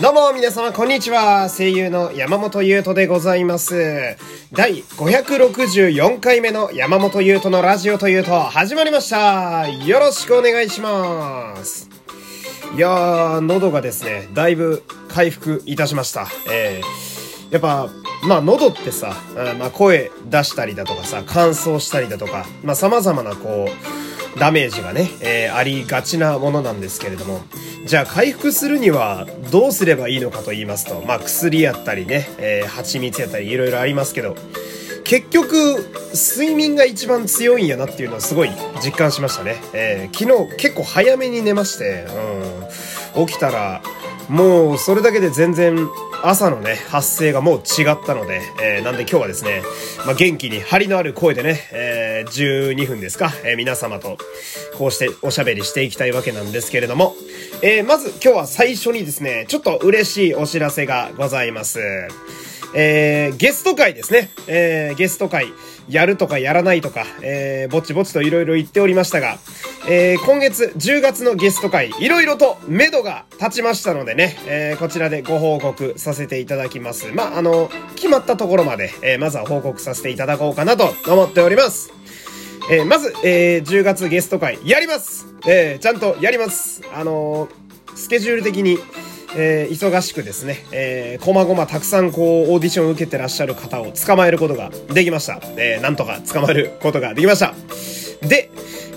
どうも皆様こんにちは。声優の山本優斗でございます。第564回目の山本優斗のラジオというと始まりました。よろしくお願いします。いやー、喉がですね、だいぶ回復いたしました。えー、やっぱ、まあ喉ってさ、まあ声出したりだとかさ、乾燥したりだとか、まあ様々なこう、ダメージがね、えーありがちなものなんですけれども、じゃあ回復するにはどうすればいいのかと言いますと、まあ薬やったりね、えー蜂蜜やったりいろいろありますけど、結局、睡眠が一番強いんやなっていうのはすごい実感しましたね。えー昨日結構早めに寝まして、うん、起きたら、もうそれだけで全然朝のね、発声がもう違ったので、えーなんで今日はですね、まあ、元気に張りのある声でね、えー12分ですか、えー皆様とこうしておしゃべりしていきたいわけなんですけれども、えーまず今日は最初にですね、ちょっと嬉しいお知らせがございます。えーゲスト会ですね。えーゲスト会、やるとかやらないとか、えーぼちぼちといろいろ言っておりましたが、えー今月10月のゲスト会、いろいろと目処が立ちましたのでね、えーこちらでご報告させていただきます。まあ、あの、決まったところまで、えーまずは報告させていただこうかなと思っております。えーまず、えー10月ゲスト会、やりますえーちゃんとやりますあのースケジュール的に、えー忙しくですね、えー、こまごまたくさんこう、オーディションを受けてらっしゃる方を捕まえることができました。えーなんとか捕まえることができました。で、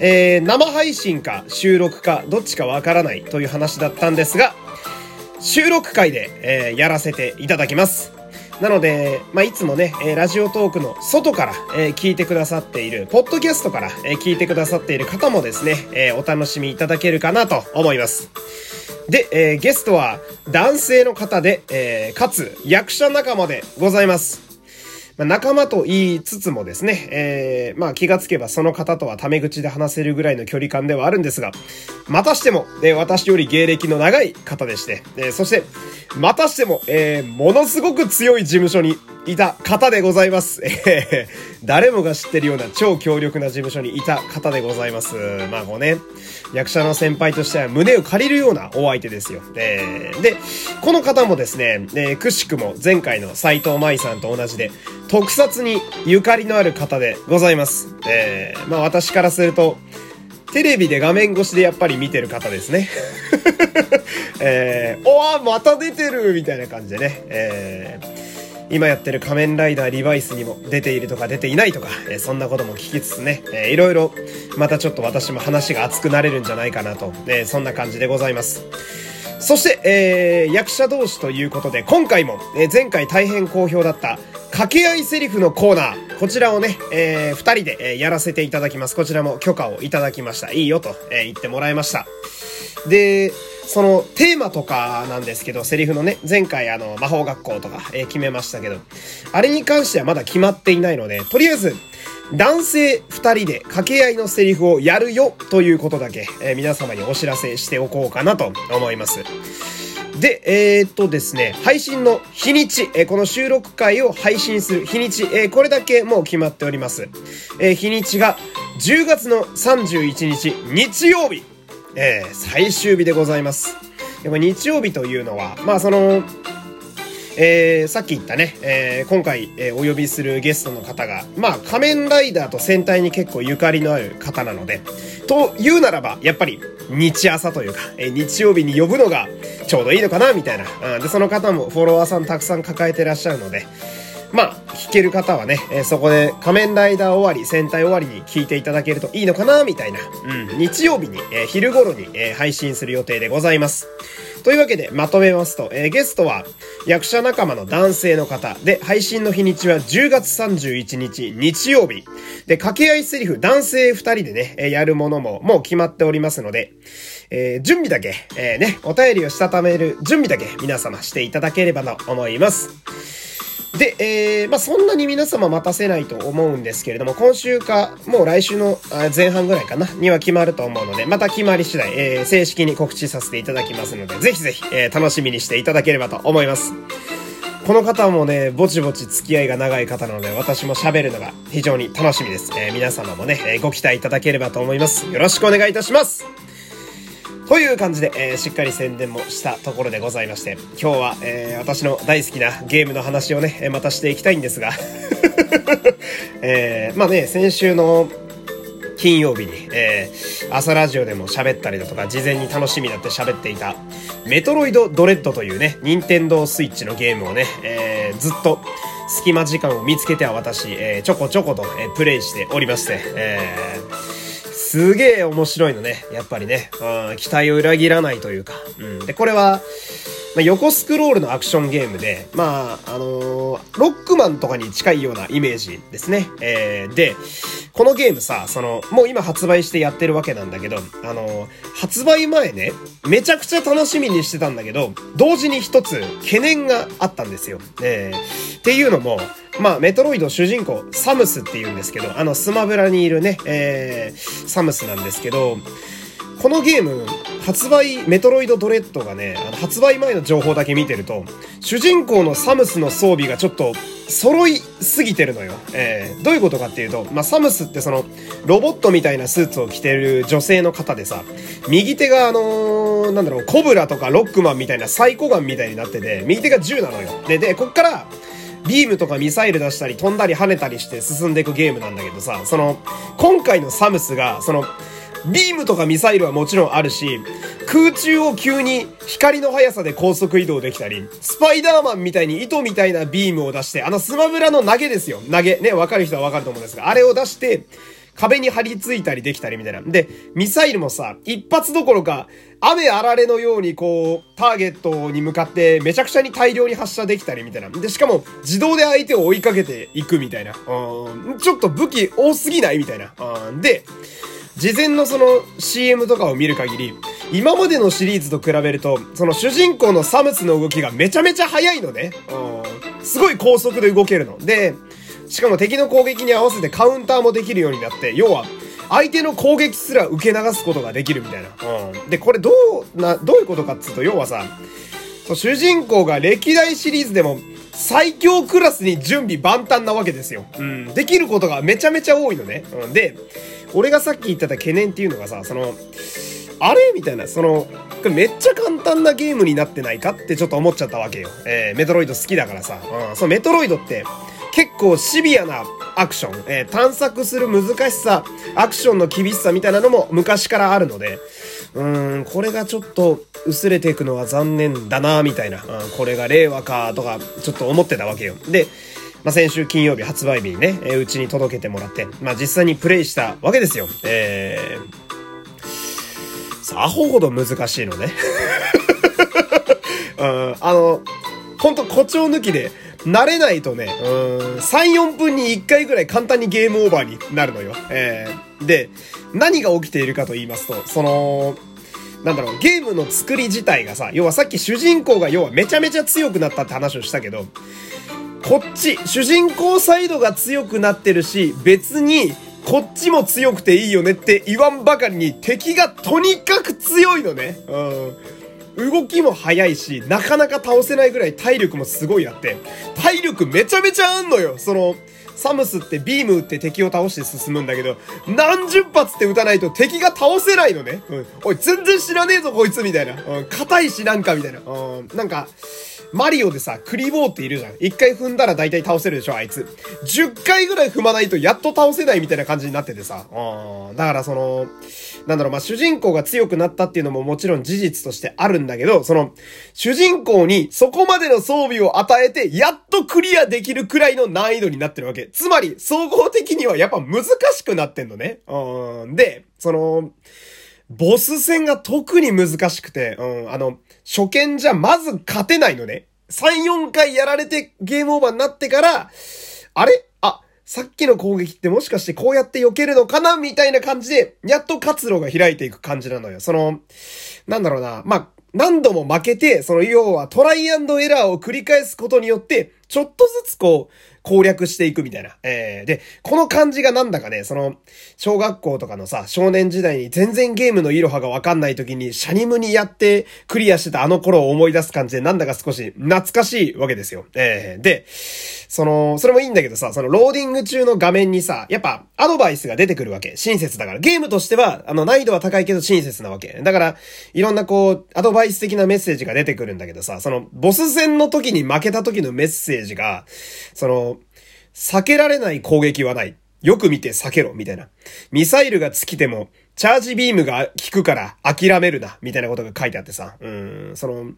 えー生配信か収録かどっちかわからないという話だったんですが、収録会で、えーやらせていただきます。なので、まあ、いつもね、えーラジオトークの外から、えー聞いてくださっている、ポッドキャストから、えー聞いてくださっている方もですね、えーお楽しみいただけるかなと思います。で、えーゲストは男性の方で、えーかつ役者仲間でございます。まあ、仲間と言いつつもですね、えー、まあ気がつけばその方とはタメ口で話せるぐらいの距離感ではあるんですが、またしても、えー私より芸歴の長い方でして、えーそして、またしても、えーものすごく強い事務所にいた方でございます。誰もが知ってるような超強力な事務所にいた方でございます。まあこうね、役者の先輩としては胸を借りるようなお相手ですよ。えーで、この方もですね、くしくも前回の斎藤舞さんと同じで、特撮にゆかりのある方でございます。まあ私からすると、テレビで画面越しでやっぱり見てる方ですね。えー、おわまた出てるみたいな感じでね。えー今やってる仮面ライダーリバイスにも出ているとか出ていないとか、えそんなことも聞きつつね、えーいろいろまたちょっと私も話が熱くなれるんじゃないかなと、えそんな感じでございます。そして、えー役者同士ということで、今回も、えー前回大変好評だった、掛け合いセリフのコーナー、こちらをね、えー二人で、えーやらせていただきます。こちらも許可をいただきました。いいよと、えー言ってもらいました。で、そのテーマとかなんですけど、セリフのね、前回あの、魔法学校とか、えー決めましたけど、あれに関してはまだ決まっていないので、とりあえず、男性二人で掛け合いのセリフをやるよということだけ、えー皆様にお知らせしておこうかなと思います。で、えーっとですね、配信の日にち、えーこの収録回を配信する日にち、えーこれだけもう決まっております。え日にちが10月の31日、日曜日、えー最終日でございます。でこれ日曜日というのは、まあその、えーさっき言ったね、えー今回、えーお呼びするゲストの方が、まあ、仮面ライダーと戦隊に結構ゆかりのある方なので、というならば、やっぱり、日朝というか、えー日曜日に呼ぶのがちょうどいいのかな、みたいな。うんで、その方もフォロワーさんたくさん抱えてらっしゃるので、まあ、聞ける方はね、えーそこで仮面ライダー終わり、戦隊終わりに聞いていただけるといいのかな、みたいな。うん、日曜日に、えー昼頃に、えー配信する予定でございます。というわけで、まとめますと、えーゲストは、役者仲間の男性の方で、配信の日にちは10月31日、日曜日。で、掛け合いセリフ、男性2人でね、えーやるものも、もう決まっておりますので、えー準備だけ、えーね、お便りをしたためる準備だけ、皆様していただければと思います。で、えー、まあ、そんなに皆様待たせないと思うんですけれども、今週か、もう来週の前半ぐらいかな、には決まると思うので、また決まり次第、えー、正式に告知させていただきますので、ぜひぜひ、えー、楽しみにしていただければと思います。この方もね、ぼちぼち付き合いが長い方なので、私も喋るのが非常に楽しみです。えー皆様もね、えご期待いただければと思います。よろしくお願いいたします。という感じで、えー、しっかり宣伝もしたところでございまして、今日は、えー、私の大好きなゲームの話をね、またしていきたいんですが えー、まあね、先週の金曜日に、えー、朝ラジオでも喋ったりだとか、事前に楽しみだって喋っていた、メトロイドドレッドというね、ニンテンドースイッチのゲームをね、えー、ずっと隙間時間を見つけては私、えー、ちょこちょこと、えー、プレイしておりまして、えー、すげえ面白いのね。やっぱりね。うん、期待を裏切らないというか。うん。で、これは、まあ、横スクロールのアクションゲームで、まあ、あのー、ロックマンとかに近いようなイメージですね。えー、で、このゲームさ、その、もう今発売してやってるわけなんだけど、あのー、発売前ね、めちゃくちゃ楽しみにしてたんだけど、同時に一つ懸念があったんですよ。えー、っていうのも、まあ、メトロイド主人公、サムスって言うんですけど、あの、スマブラにいるね、えー、サムスなんですけど、このゲーム、発売、メトロイドドレッドがね、あの発売前の情報だけ見てると、主人公のサムスの装備がちょっと揃いすぎてるのよ。えー、どういうことかっていうと、まあ、サムスってその、ロボットみたいなスーツを着てる女性の方でさ、右手があのー、なんだろう、コブラとかロックマンみたいなサイコガンみたいになってて、右手が銃なのよ。で、で、こっから、ビームとかミサイル出したり飛んだり跳ねたりして進んでいくゲームなんだけどさ、その、今回のサムスが、その、ビームとかミサイルはもちろんあるし、空中を急に光の速さで高速移動できたり、スパイダーマンみたいに糸みたいなビームを出して、あのスマブラの投げですよ。投げ。ね、わかる人はわかると思うんですが、あれを出して、壁に張り付いたりできたりみたいな。で、ミサイルもさ、一発どころか、雨あられのようにこう、ターゲットに向かってめちゃくちゃに大量に発射できたりみたいな。で、しかも自動で相手を追いかけていくみたいな。うん、ちょっと武器多すぎないみたいな。うん、で、事前のその CM とかを見る限り、今までのシリーズと比べると、その主人公のサムスの動きがめちゃめちゃ速いのね。うん、すごい高速で動けるの。で、しかも敵の攻撃に合わせてカウンターもできるようになって、要は、相手の攻撃すら受け流すことができるみたいな。うん。で、これどう、な、どういうことかっつうと、要はさ、主人公が歴代シリーズでも最強クラスに準備万端なわけですよ。うん。できることがめちゃめちゃ多いのね。うん。で、俺がさっき言ってた懸念っていうのがさ、その、あれみたいな、その、めっちゃ簡単なゲームになってないかってちょっと思っちゃったわけよ。えー、メトロイド好きだからさ。うん。そのメトロイドって、結構シビアなアクション、えー、探索する難しさ、アクションの厳しさみたいなのも昔からあるので、うん、これがちょっと薄れていくのは残念だな、みたいな、うん、これが令和か、とか、ちょっと思ってたわけよ。で、まあ、先週金曜日発売日にね、え、うちに届けてもらって、まあ、実際にプレイしたわけですよ。えー、さあ、アホほど難しいのね。うん、あの、ほんと誇張抜きで、慣れないとね、うん、3、4分に1回ぐらい簡単にゲームオーバーになるのよ。えー、で、何が起きているかと言いますと、その、なんだろう、ゲームの作り自体がさ、要はさっき主人公が要はめちゃめちゃ強くなったって話をしたけど、こっち、主人公サイドが強くなってるし、別に、こっちも強くていいよねって言わんばかりに敵がとにかく強いのね。うん。動きも速いし、なかなか倒せないぐらい体力もすごいあって、体力めちゃめちゃあんのよその、サムスってビーム撃って敵を倒して進むんだけど、何十発って打たないと敵が倒せないのね。うん。おい、全然知らねえぞこいつみたいな。うん。硬いしなんかみたいな。うん。なんか、マリオでさ、クリボーっているじゃん。一回踏んだら大体倒せるでしょ、あいつ。10回ぐらい踏まないとやっと倒せないみたいな感じになっててさ。うん。だからその、なんだろう、まあ、主人公が強くなったっていうのももちろん事実としてあるんだけど、その、主人公にそこまでの装備を与えて、やっとクリアできるくらいの難易度になってるわけ。つまり、総合的にはやっぱ難しくなってんのね。うん。で、その、ボス戦が特に難しくて、うん、あの、初見じゃまず勝てないのね。3、4回やられてゲームオーバーになってから、あれ？あさっきの攻撃ってもしかしてこうやって避けるのかなみたいな感じで、やっと活路が開いていく感じなのよ。その、なんだろうな。まあ、何度も負けて、その要はトライアンドエラーを繰り返すことによって、ちょっとずつこう、攻略していくみたいな。えー、で、この感じがなんだかね、その、小学校とかのさ、少年時代に全然ゲームのイロハがわかんない時に、シャニムにやってクリアしてたあの頃を思い出す感じで、なんだか少し懐かしいわけですよ。えー、で、その、それもいいんだけどさ、そのローディング中の画面にさ、やっぱアドバイスが出てくるわけ。親切だから。ゲームとしては、あの、難易度は高いけど親切なわけ。だから、いろんなこう、アドバイス的なメッセージが出てくるんだけどさ、その、ボス戦の時に負けた時のメッセージセージが、その、避けられない攻撃はない。よく見て避けろ、みたいな。ミサイルが尽きても、チャージビームが効くから諦めるな、みたいなことが書いてあってさ。うん、その、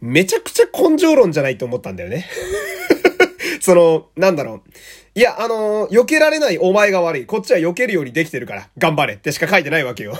めちゃくちゃ根性論じゃないと思ったんだよね。その、なんだろう。いや、あのー、避けられないお前が悪い。こっちは避けるようにできてるから、頑張れってしか書いてないわけよ。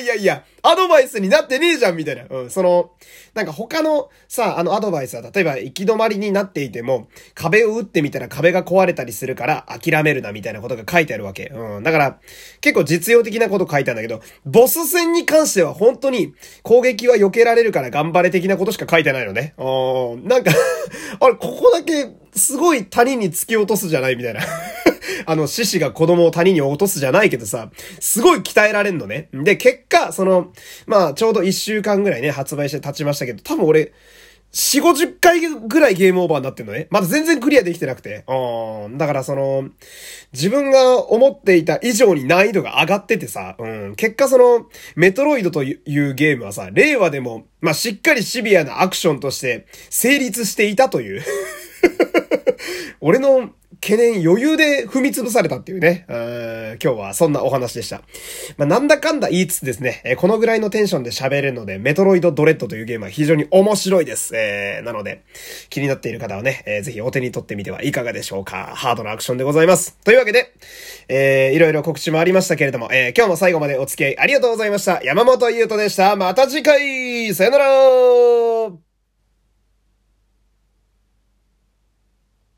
いやいや、アドバイスになってねえじゃんみたいな。うん、その、なんか他のさ、あのアドバイスは、例えば行き止まりになっていても、壁を打ってみたら壁が壊れたりするから諦めるなみたいなことが書いてあるわけ。うん、だから、結構実用的なこと書いたんだけど、ボス戦に関しては本当に攻撃は避けられるから頑張れ的なことしか書いてないのね。うん、なんか あれ、ここだけすごい谷に突き落とすじゃないみたいなあの、獅子が子供を谷に落とすじゃないけどさ、すごい鍛えられんのね。で、結果、その、まあ、ちょうど1週間ぐらいね、発売して経ちましたけど、多分俺、4、50回ぐらいゲームオーバーになってんのね。まだ全然クリアできてなくて。うん。だからその、自分が思っていた以上に難易度が上がっててさ、うん。結果その、メトロイドというゲームはさ、令和でも、まあ、しっかりシビアなアクションとして成立していたという 俺の懸念余裕で踏み潰されたっていうね。今日はそんなお話でした。まあ、なんだかんだ言いつつですね、えこのぐらいのテンションで喋れるので、メトロイドドレッドというゲームは非常に面白いです。えー、なので、気になっている方はね、えー、ぜひお手に取ってみてはいかがでしょうか。ハードなアクションでございます。というわけで、えー、いろいろ告知もありましたけれども、えー、今日も最後までお付き合いありがとうございました。山本優斗でした。また次回さよなら